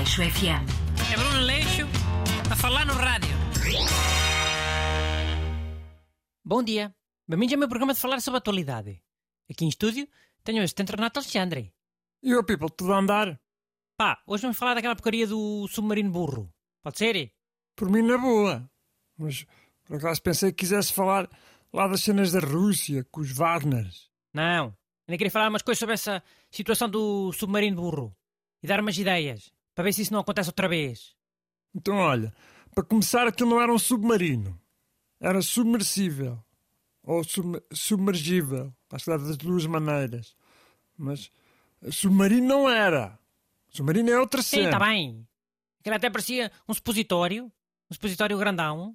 Leixo FM. É Bruno Leixo a falar no rádio. Bom dia. Bem-vindos ao meu programa de falar sobre a atualidade. Aqui em estúdio tenho o assistente Renato Alexandre. E o people, tudo a andar? Pá, hoje vamos falar daquela porcaria do submarino burro. Pode ser? Por mim na boa. Mas por acaso pensei que quisesse falar lá das cenas da Rússia, com os Wagners. Não. Ainda queria falar umas coisas sobre essa situação do submarino burro. E dar umas ideias. Para ver se isso não acontece outra vez. Então olha, para começar aquilo não era um submarino. Era submersível. Ou sub submergível. Acho que dá das duas maneiras. Mas submarino não era. Submarino é outra Sim, cena. está bem. Aquilo até parecia um supositório. Um supositório grandão.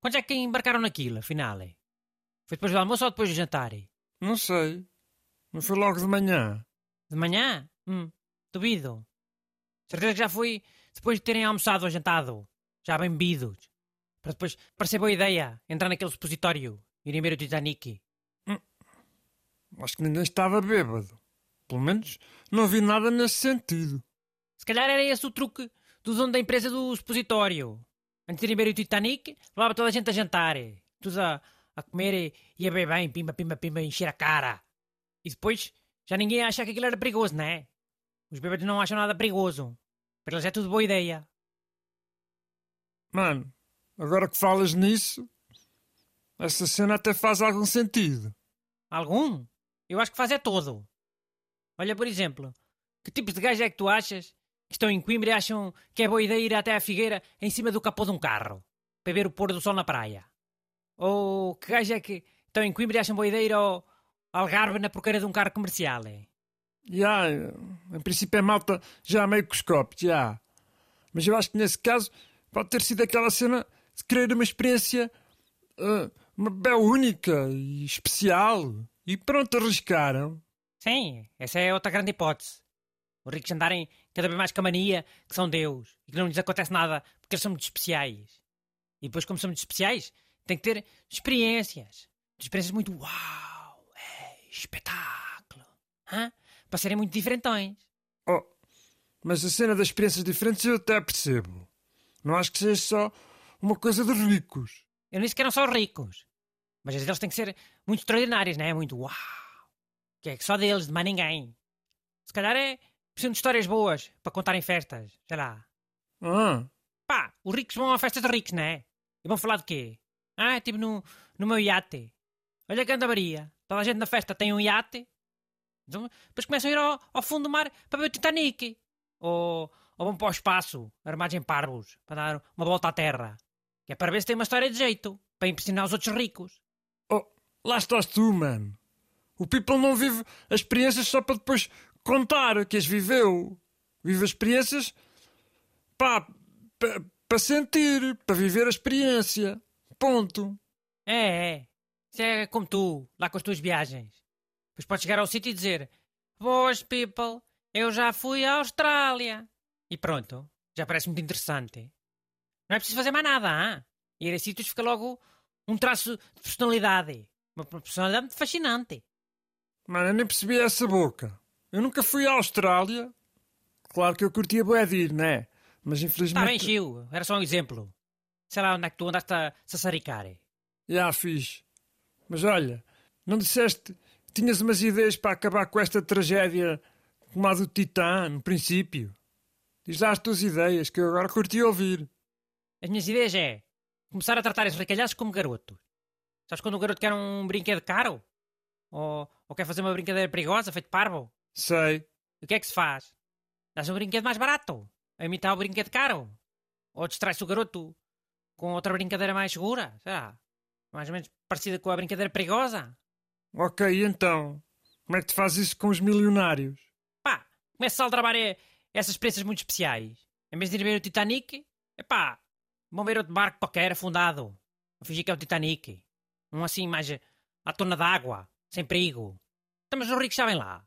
Quantos é que embarcaram naquilo, afinal? é? Foi depois do almoço ou depois do jantar? é? Não sei. Não foi logo de manhã. De manhã? Hum, duvido. Certeza que já foi depois de terem almoçado ou jantado. Já bem bebidos. Para depois parecer boa ideia entrar naquele supositório e irem ver o Titanic. Acho que ninguém estava bêbado. Pelo menos não vi nada nesse sentido. Se calhar era esse o truque do dono da empresa do supositório. Antes de irem ver o Titanic, levava toda a gente a jantar. Todos a, a comer e, e a beber bem, pimba, pimba, pimba, encher a cara. E depois já ninguém acha que aquilo era perigoso, não é? Os bêbados não acham nada perigoso. Para eles é tudo boa ideia. Mano, agora que falas nisso, essa cena até faz algum sentido. Algum? Eu acho que faz é todo. Olha, por exemplo, que tipos de gajos é que tu achas que estão em Coimbra e acham que é boa ideia ir até à Figueira em cima do capô de um carro para ver o pôr do sol na praia? Ou que gajos é que estão em Coimbra e acham boa ideia ir ao Algarve na porcaria de um carro comercial? É? Já, em princípio é malta já meio com os copos, já. Mas eu acho que nesse caso pode ter sido aquela cena de querer uma experiência ah, uma bem única e especial. E pronto, arriscaram. Sim, essa é outra grande hipótese. Os ricos andarem cada vez mais com a mania que são Deus e que não lhes acontece nada porque eles são muito especiais. E depois, como são muito especiais, têm que ter experiências. Experiências muito uau, é, espetáculo. Hã? Para serem muito diferentões. Oh, mas a cena das experiências diferentes eu até percebo. Não acho que seja só uma coisa de ricos. Eu nem sequer não são ricos. Mas as deles têm que ser muito extraordinárias, não é? Muito uau. Que é que só deles, de mais ninguém. Se calhar é precisam de histórias boas para contar em festas. Sei lá. Ah, Pá, os ricos vão a festas de ricos, não é? E vão falar de quê? Ah, tipo no, no meu iate. Olha que andabaria. Toda a gente na festa tem um iate. Então, Depois começam a ir ao, ao fundo do mar para ver o Titanic. Ou, ou vão para o espaço, armados em parvos, para dar uma volta à terra. Que é para ver se tem uma história de jeito, para impressionar os outros ricos. oh, lá estás tu, mano. O people não vive as experiências só para depois contar que as viveu. Vive as experiências pá, pa- para sentir, para viver a experiência. Ponto. É, é. Isso é como tu, lá com as tuas viagens. Depois podes chegar ao sítio e dizer: Boas, people, eu já fui à Austrália. E pronto, já parece muito interessante. Não é preciso fazer mais nada, hã? Ir a sítios fica logo um traço de personalidade. Uma personalidade muito fascinante. Mano, eu nem percebi essa boca. Eu nunca fui à Austrália. Claro que eu curtia bué de ir, né? Mas Está infelizmente... bem, Chiu, era só um exemplo. Sei lá onde é que tu andaste a sassaricar. Já fiz. Mas olha, não disseste tinhas umas ideias para acabar com esta tragédia como a do Titã, no princípio? Diz lá as tuas ideias, que eu agora curti ouvir. As minhas ideias é começar a tratar esses ricalhaços como garotos. Sabes quando o garoto quer um brinquedo caro? Ou, ou quer fazer uma brincadeira perigosa, feito parvo? Sei. E o que é que se faz? Dás um brinquedo mais barato, a imitar o brinquedo caro. Ou distrai-se o garoto com outra brincadeira mais segura, sei lá. Mais ou menos parecida com a brincadeira perigosa. Ok, então? Como é que tu fazes isso com os milionários? Pá, começa a aldrabar eh, essas experiências muito especiais. Em vez de ir ver o Titanic, epá, vão ver outro barco qualquer afundado. A fingir que é o Titanic. Um assim mais eh, à tona d'água, sem perigo. Então, mas os ricos sabem lá.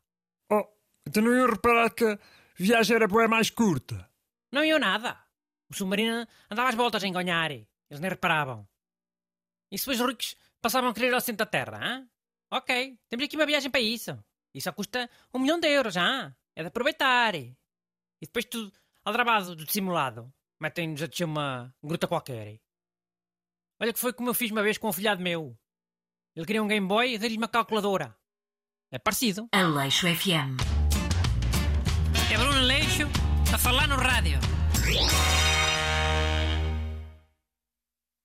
Oh, então não iam reparar que a viagem era bué mais curta? Não iam nada. O submarino andava às voltas a enganhar. Eles nem reparavam. E se depois os ricos passavam a querer ao centro da terra, hã? Ok, temos aqui uma viagem para isso. Isso só custa um milhão de euros, hã? É de aproveitar. E depois tu aldrabado do dissimulado. Metem-nos a descer uma gruta qualquer. Olha que foi como eu fiz uma vez com um filhado meu. Ele queria um Game Boy e dei-lhe uma calculadora. É parecido. Aleixo FM. É Bruno Leixo a falar no rádio.